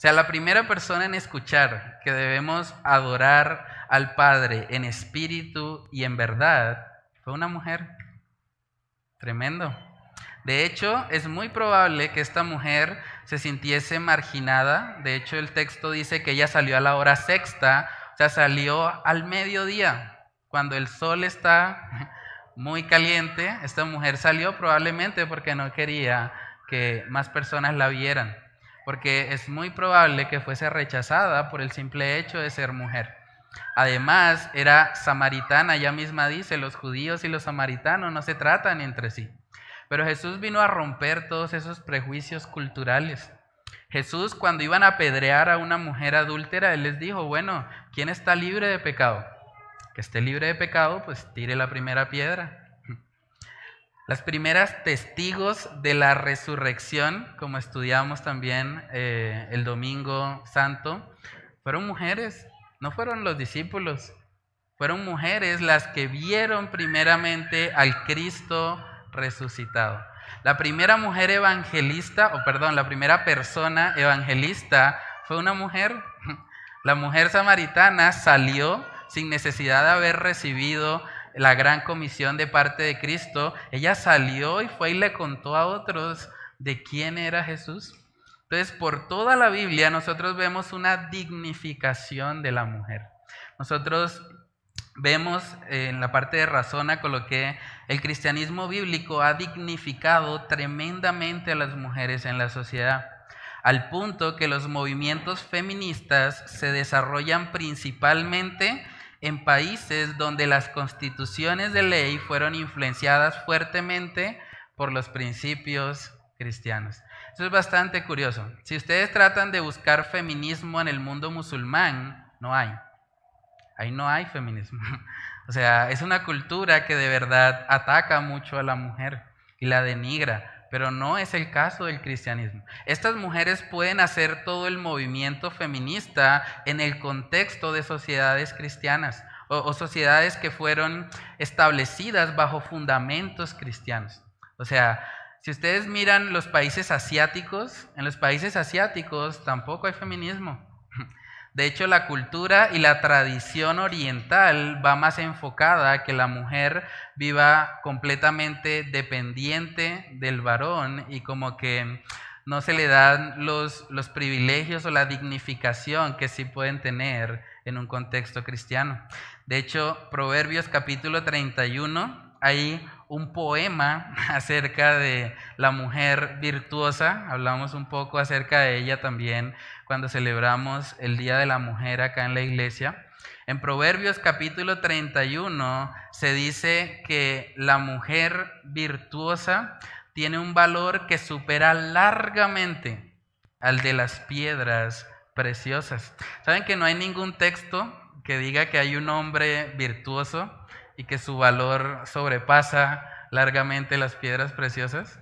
Sea, la primera persona en escuchar que debemos adorar al Padre en espíritu y en verdad fue una mujer. Tremendo. De hecho, es muy probable que esta mujer se sintiese marginada. De hecho, el texto dice que ella salió a la hora sexta, o sea, salió al mediodía, cuando el sol está muy caliente. Esta mujer salió probablemente porque no quería que más personas la vieran, porque es muy probable que fuese rechazada por el simple hecho de ser mujer. Además, era samaritana, ella misma dice, los judíos y los samaritanos no se tratan entre sí. Pero Jesús vino a romper todos esos prejuicios culturales. Jesús cuando iban a apedrear a una mujer adúltera, Él les dijo, bueno, ¿quién está libre de pecado? Que esté libre de pecado, pues tire la primera piedra. Las primeras testigos de la resurrección, como estudiamos también eh, el domingo santo, fueron mujeres, no fueron los discípulos, fueron mujeres las que vieron primeramente al Cristo resucitado. La primera mujer evangelista, o perdón, la primera persona evangelista fue una mujer. La mujer samaritana salió sin necesidad de haber recibido la gran comisión de parte de Cristo. Ella salió y fue y le contó a otros de quién era Jesús. Entonces, por toda la Biblia nosotros vemos una dignificación de la mujer. Nosotros vemos en la parte de razona coloqué el cristianismo bíblico ha dignificado tremendamente a las mujeres en la sociedad, al punto que los movimientos feministas se desarrollan principalmente en países donde las constituciones de ley fueron influenciadas fuertemente por los principios cristianos. Eso es bastante curioso. Si ustedes tratan de buscar feminismo en el mundo musulmán, no hay. Ahí no hay feminismo. O sea, es una cultura que de verdad ataca mucho a la mujer y la denigra, pero no es el caso del cristianismo. Estas mujeres pueden hacer todo el movimiento feminista en el contexto de sociedades cristianas. o, sociedades que fueron establecidas bajo fundamentos cristianos. O sea, si ustedes miran los países asiáticos, en los países asiáticos tampoco hay feminismo. De hecho, la cultura y la tradición oriental va más enfocada a que la mujer viva completamente dependiente del varón y como que no se le dan los, los privilegios o la dignificación que sí pueden tener en un contexto cristiano. De hecho, Proverbios capítulo 31, hay un poema acerca de la mujer virtuosa, hablamos un poco acerca de ella también cuando celebramos el Día de la Mujer acá en la iglesia. En Proverbios capítulo 31 se dice que la mujer virtuosa tiene un valor que supera largamente al de las piedras preciosas. ¿Saben que no hay ningún texto que diga que hay un hombre virtuoso y que su valor sobrepasa largamente las piedras preciosas?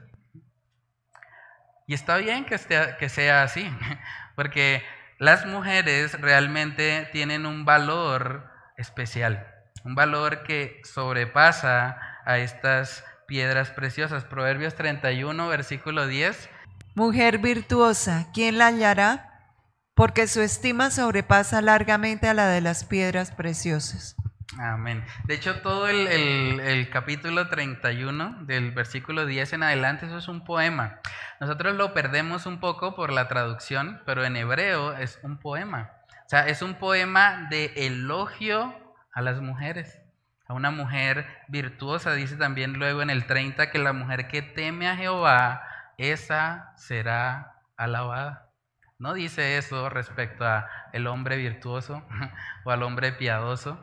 Y está bien que, que sea así, porque las mujeres realmente tienen un valor especial, un valor que sobrepasa a estas piedras preciosas. Proverbios 31, versículo 10. Mujer virtuosa, ¿quién la hallará? Porque su estima sobrepasa largamente a la de las piedras preciosas. Amén. De hecho, todo el, el, capítulo 31, del versículo 10 en adelante, eso es un poema. Nosotros lo perdemos un poco por la traducción, pero en hebreo es un poema. O sea, es un poema de elogio a las mujeres. A una mujer virtuosa, dice también luego en el 30 que la mujer que teme a Jehová, esa será alabada. No dice eso respecto a el hombre virtuoso o al hombre piadoso.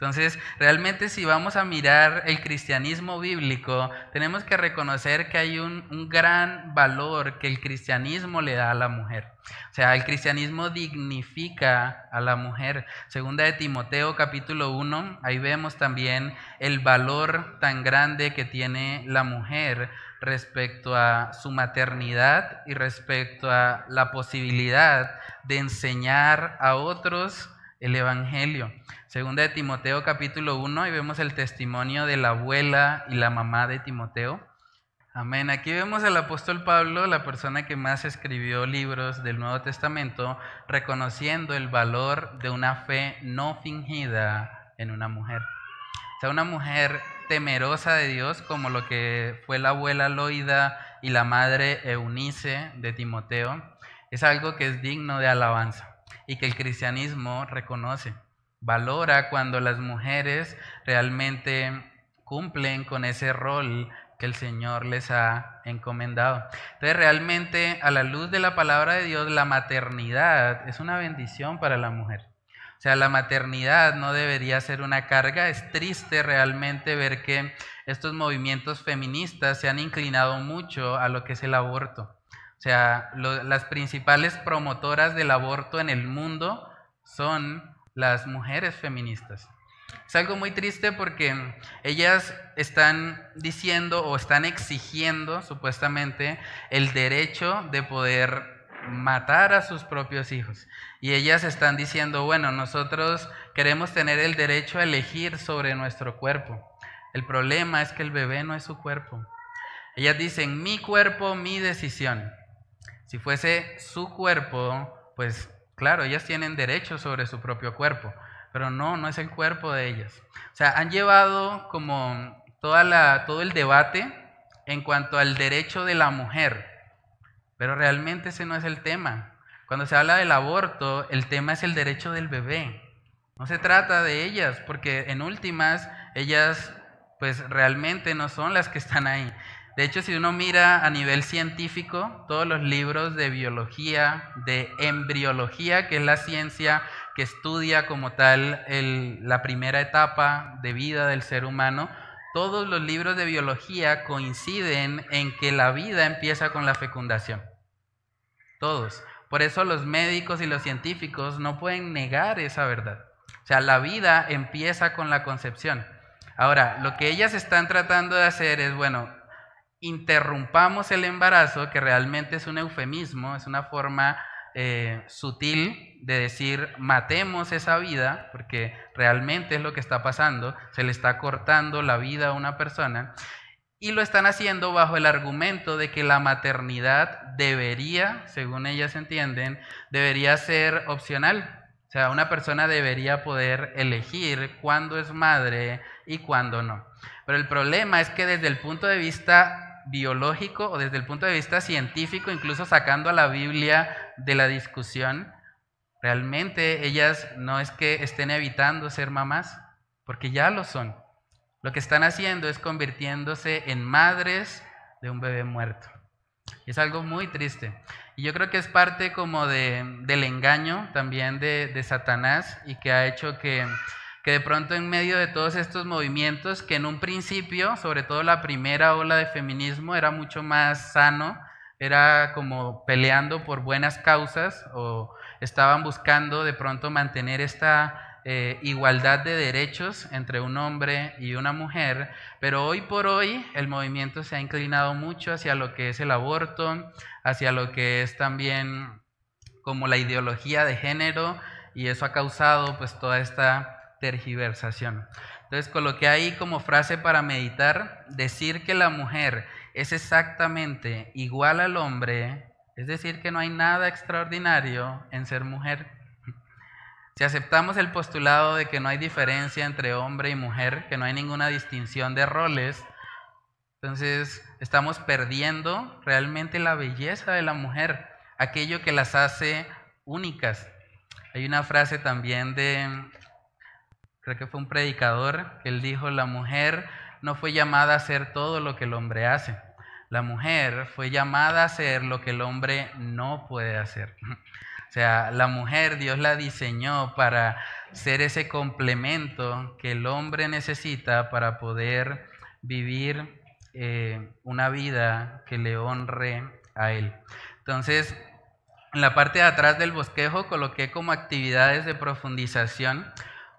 Entonces, realmente si vamos a mirar el cristianismo bíblico, tenemos que reconocer que hay un, gran valor que el cristianismo le da a la mujer. O sea, el cristianismo dignifica a la mujer. Segunda de Timoteo capítulo 1, ahí vemos también el valor tan grande que tiene la mujer respecto a su maternidad y respecto a la posibilidad de enseñar a otros el Evangelio. Segunda de Timoteo capítulo 1, y vemos el testimonio de la abuela y la mamá de Timoteo. Amén. Aquí vemos al apóstol Pablo, la persona que más escribió libros del Nuevo Testamento, reconociendo el valor de una fe no fingida en una mujer. O sea, una mujer temerosa de Dios, como lo que fue la abuela Loida y la madre Eunice de Timoteo, es algo que es digno de alabanza y que el cristianismo reconoce. Valora cuando las mujeres realmente cumplen con ese rol que el Señor les ha encomendado. Entonces realmente a la luz de la palabra de Dios, la maternidad es una bendición para la mujer. O sea, la maternidad no debería ser una carga. Es triste realmente ver que estos movimientos feministas se han inclinado mucho a lo que es el aborto. O sea, las principales promotoras del aborto en el mundo son las mujeres feministas. Es algo muy triste porque ellas están diciendo o están exigiendo supuestamente el derecho de poder matar a sus propios hijos. Y ellas están diciendo, bueno, nosotros queremos tener el derecho a elegir sobre nuestro cuerpo. El problema es que el bebé no es su cuerpo. Ellas dicen, mi cuerpo, mi decisión. Si fuese su cuerpo, pues claro, ellas tienen derecho sobre su propio cuerpo, pero no, no es el cuerpo de ellas. O sea, han llevado como toda la, todo el debate en cuanto al derecho de la mujer, pero realmente ese no es el tema. Cuando se habla del aborto, el tema es el derecho del bebé. No se trata de ellas, porque en últimas ellas pues realmente no son las que están ahí. De hecho, si uno mira a nivel científico, todos los libros de biología, de embriología, que es la ciencia que estudia como tal la primera etapa de vida del ser humano, todos los libros de biología coinciden en que la vida empieza con la fecundación. Todos. Por eso los médicos y los científicos no pueden negar esa verdad. O sea, la vida empieza con la concepción. Ahora, lo que ellas están tratando de hacer es, bueno, interrumpamos el embarazo, que realmente es un eufemismo, es una forma eh, sutil de decir matemos esa vida, porque realmente es lo que está pasando, se le está cortando la vida a una persona, y lo están haciendo bajo el argumento de que la maternidad debería, según ellas entienden, debería ser opcional. O sea, una persona debería poder elegir cuándo es madre y cuándo no. Pero el problema es que desde el punto de vista biológico o desde el punto de vista científico, incluso sacando a la Biblia de la discusión, realmente ellas no es que estén evitando ser mamás, porque ya lo son. Lo que están haciendo es convirtiéndose en madres de un bebé muerto. Es algo muy triste. Y yo creo que es parte como de, del engaño también de, de, Satanás y que ha hecho que, que de pronto en medio de todos estos movimientos, que en un principio, sobre todo la primera ola de feminismo, era mucho más sano, era como peleando por buenas causas o estaban buscando de pronto mantener esta eh, igualdad de derechos entre un hombre y una mujer, pero hoy por hoy el movimiento se ha inclinado mucho hacia lo que es el aborto, hacia lo que es también como la ideología de género y eso ha causado pues toda esta tergiversación. Entonces coloqué ahí como frase para meditar, decir que la mujer es exactamente igual al hombre, es decir, que no hay nada extraordinario en ser mujer. Si aceptamos el postulado de que no hay diferencia entre hombre y mujer, que no hay ninguna distinción de roles, entonces estamos perdiendo realmente la belleza de la mujer, aquello que las hace únicas. Hay una frase también de, creo que fue un predicador, que él dijo, la mujer no fue llamada a hacer todo lo que el hombre hace. La mujer fue llamada a hacer lo que el hombre no puede hacer. O sea, la mujer Dios la diseñó para ser ese complemento que el hombre necesita para poder vivir eh, una vida que le honre a él. Entonces, en la parte de atrás del bosquejo coloqué como actividades de profundización.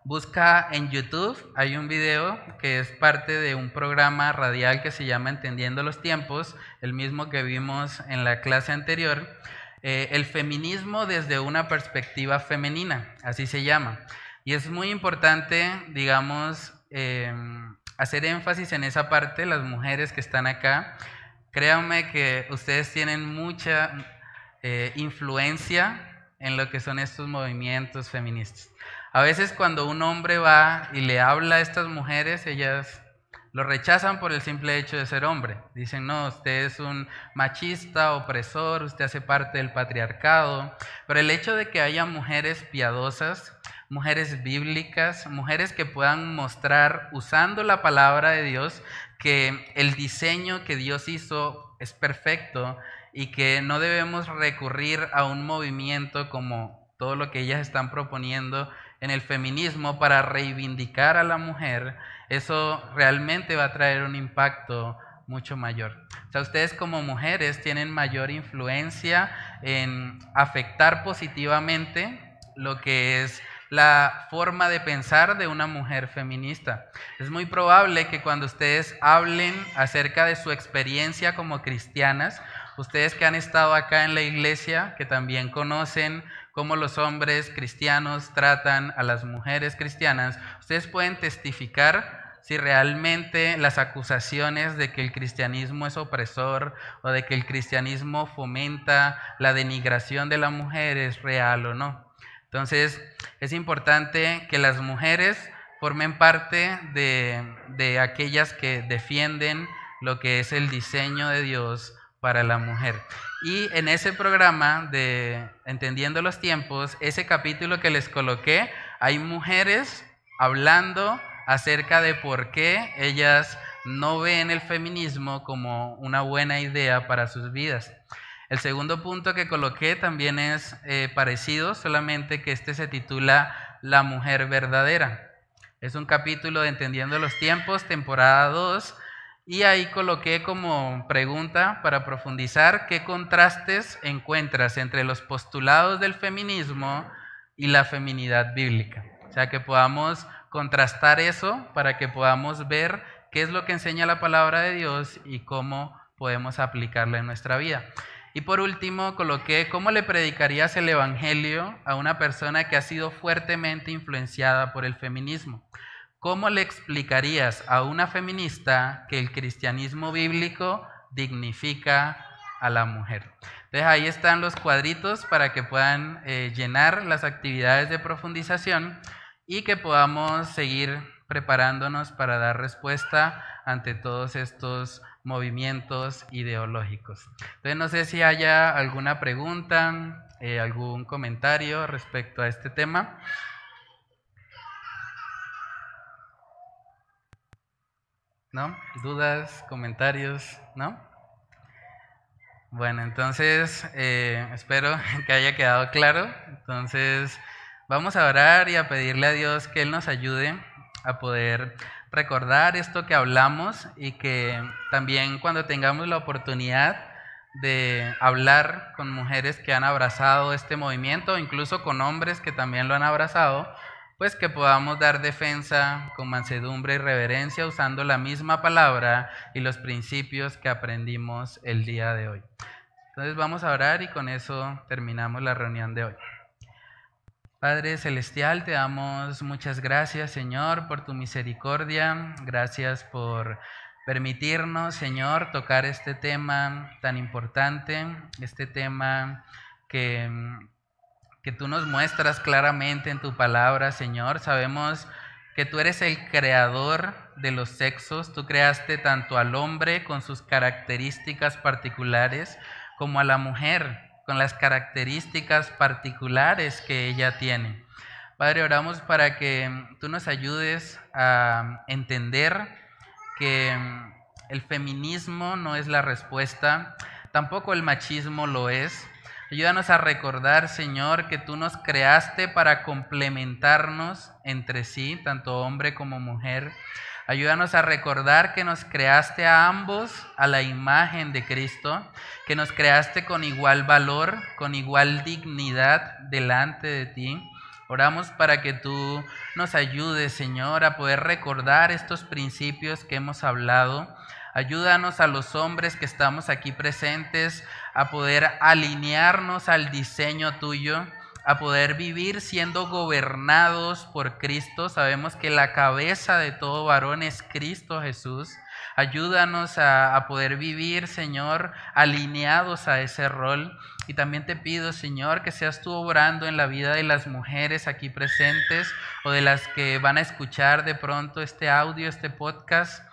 Busca en YouTube, hay un video que es parte de un programa radial que se llama Entendiendo los Tiempos, el mismo que vimos en la clase anterior eh, el feminismo desde una perspectiva femenina, así se llama. Y es muy importante, digamos, em, hacer énfasis en esa parte, las mujeres que están acá. Créanme que ustedes tienen mucha eh, influencia en lo que son estos movimientos feministas. A veces cuando un hombre va y le habla a estas mujeres, ellas lo rechazan por el simple hecho de ser hombre. Dicen, no, usted es un machista, opresor, usted hace parte del patriarcado. Pero el hecho de que haya mujeres piadosas, mujeres bíblicas, mujeres que puedan mostrar, usando la palabra de Dios, que el diseño que Dios hizo es perfecto y que no debemos recurrir a un movimiento como todo lo que ellas están proponiendo en el feminismo para reivindicar a la mujer, eso realmente va a traer un impacto mucho mayor. O sea, ustedes como mujeres tienen mayor influencia en afectar positivamente lo que es la forma de pensar de una mujer feminista. Es muy probable que cuando ustedes hablen acerca de su experiencia como cristianas, ustedes que han estado acá en la iglesia, que también conocen cómo los hombres cristianos tratan a las mujeres cristianas, ustedes pueden testificar si realmente las acusaciones de que el cristianismo es opresor o de que el cristianismo fomenta la denigración de la mujer es real o no. Entonces, es importante que las mujeres formen parte de, de aquellas que defienden lo que es el diseño de Dios para la mujer. Y en ese programa de Entendiendo los Tiempos, ese capítulo que les coloqué, hay mujeres hablando acerca de por qué ellas no ven el feminismo como una buena idea para sus vidas. El segundo punto que coloqué también es eh, parecido, solamente que este se titula La mujer verdadera. Es un capítulo de Entendiendo los Tiempos, temporada 2, y ahí coloqué como pregunta para profundizar qué contrastes encuentras entre los postulados del feminismo y la feminidad bíblica. O sea, que podamos contrastar eso para que podamos ver qué es lo que enseña la palabra de Dios y cómo podemos aplicarla en nuestra vida. Y por último, coloqué cómo le predicarías el Evangelio a una persona que ha sido fuertemente influenciada por el feminismo. ¿Cómo le explicarías a una feminista que el cristianismo bíblico dignifica a la mujer? Entonces ahí están los cuadritos para que puedan eh, llenar las actividades de profundización y que podamos seguir preparándonos para dar respuesta ante todos estos movimientos ideológicos. Entonces no sé si haya alguna pregunta, eh, algún comentario respecto a este tema. ¿No? ¿Dudas, comentarios? ¿No? Bueno, entonces eh, espero que haya quedado claro. Entonces vamos a orar y a pedirle a Dios que Él nos ayude a poder recordar esto que hablamos y que también cuando tengamos la oportunidad de hablar con mujeres que han abrazado este movimiento, incluso con hombres que también lo han abrazado, pues que podamos dar defensa con mansedumbre y reverencia usando la misma palabra y los principios que aprendimos el día de hoy. Entonces vamos a orar y con eso terminamos la reunión de hoy. Padre Celestial, te damos muchas gracias, Señor, por tu misericordia. Gracias por permitirnos, Señor, tocar este tema tan importante, este tema que que tú nos muestras claramente en tu palabra, Señor. Sabemos que tú eres el creador de los sexos. Tú creaste tanto al hombre con sus características particulares como a la mujer con las características particulares que ella tiene. Padre, oramos para que tú nos ayudes a entender que el feminismo no es la respuesta, tampoco el machismo lo es, Ayúdanos a recordar, Señor, que tú nos creaste para complementarnos entre sí, tanto hombre como mujer. Ayúdanos a recordar que nos creaste a ambos a la imagen de Cristo, que nos creaste con igual valor, con igual dignidad delante de ti. Oramos para que tú nos ayudes, Señor, a poder recordar estos principios que hemos hablado Ayúdanos a los hombres que estamos aquí presentes a poder alinearnos al diseño tuyo, a poder vivir siendo gobernados por Cristo. Sabemos que la cabeza de todo varón es Cristo Jesús. Ayúdanos a, poder vivir, Señor, alineados a ese rol. Y también te pido, Señor, que seas tú obrando en la vida de las mujeres aquí presentes o de las que van a escuchar de pronto este audio, este podcast.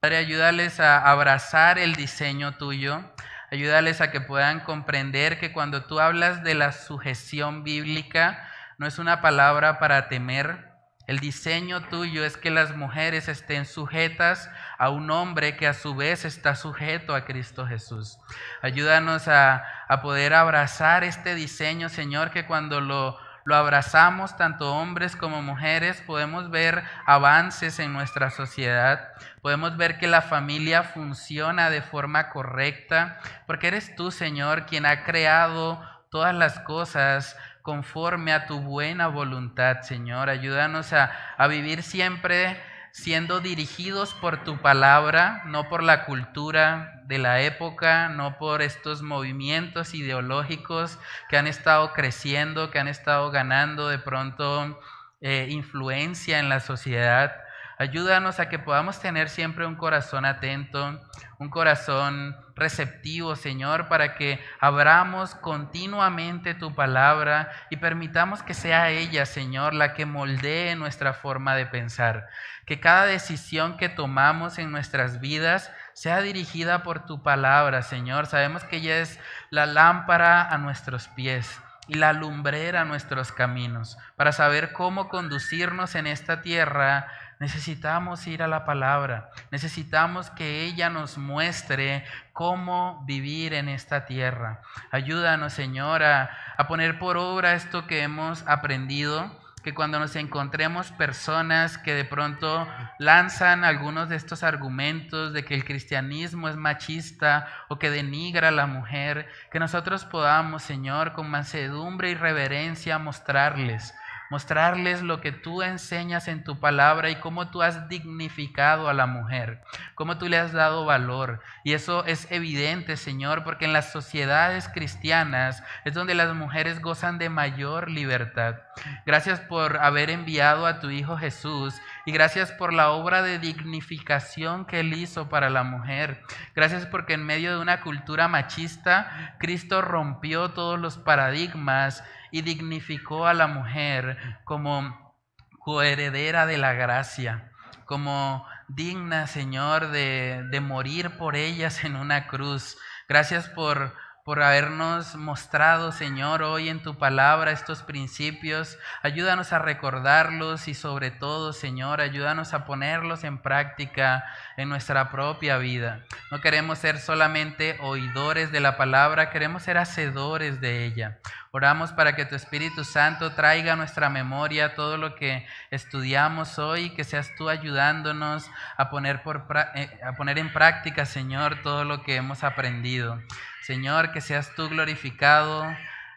Padre, ayúdales a abrazar el diseño tuyo. Ayúdales a que puedan comprender que cuando tú hablas de la sujeción bíblica, no es una palabra para temer. El diseño tuyo es que las mujeres estén sujetas a un hombre que a su vez está sujeto a Cristo Jesús. Ayúdanos a, a poder abrazar este diseño, Señor, que cuando lo lo abrazamos tanto hombres como mujeres, podemos ver avances en nuestra sociedad, podemos ver que la familia funciona de forma correcta, porque eres tú, Señor, quien ha creado todas las cosas conforme a tu buena voluntad, Señor. Ayúdanos a, a vivir siempre siendo dirigidos por tu palabra, no por la cultura de la época, no por estos movimientos ideológicos que han estado creciendo, que han estado ganando de pronto eh, influencia en la sociedad. Ayúdanos a que podamos tener siempre un corazón atento, un corazón receptivo, Señor, para que abramos continuamente tu palabra y permitamos que sea ella, Señor, la que moldee nuestra forma de pensar. Que cada decisión que tomamos en nuestras vidas sea dirigida por tu palabra, Señor. Sabemos que ella es la lámpara a nuestros pies y la lumbrera a nuestros caminos. Para saber cómo conducirnos en esta tierra, necesitamos ir a la palabra. Necesitamos que ella nos muestre cómo vivir en esta tierra. Ayúdanos, Señor, a, a poner por obra esto que hemos aprendido que cuando nos encontremos personas que de pronto lanzan algunos de estos argumentos de que el cristianismo es machista o que denigra a la mujer, que nosotros podamos, Señor, con mansedumbre y reverencia mostrarles mostrarles lo que tú enseñas en tu palabra y cómo tú has dignificado a la mujer, cómo tú le has dado valor. Y eso es evidente, Señor, porque en las sociedades cristianas es donde las mujeres gozan de mayor libertad. Gracias por haber enviado a tu Hijo Jesús y gracias por la obra de dignificación que Él hizo para la mujer. Gracias porque en medio de una cultura machista, Cristo rompió todos los paradigmas y dignificó a la mujer como coheredera de la gracia, como digna, Señor, de, de morir por ellas en una cruz. Gracias por por habernos mostrado, Señor, hoy en tu palabra estos principios. Ayúdanos a recordarlos y sobre todo, Señor, ayúdanos a ponerlos en práctica en nuestra propia vida. No queremos ser solamente oidores de la palabra, queremos ser hacedores de ella. Oramos para que tu Espíritu Santo traiga a nuestra memoria todo lo que estudiamos hoy, que seas tú ayudándonos a poner, por, eh, a poner en práctica, Señor, todo lo que hemos aprendido. Señor, que seas tú glorificado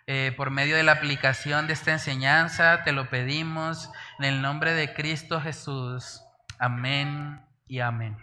eh, por medio de la aplicación de esta enseñanza. Te lo pedimos en el nombre de Cristo Jesús. Amén y amén.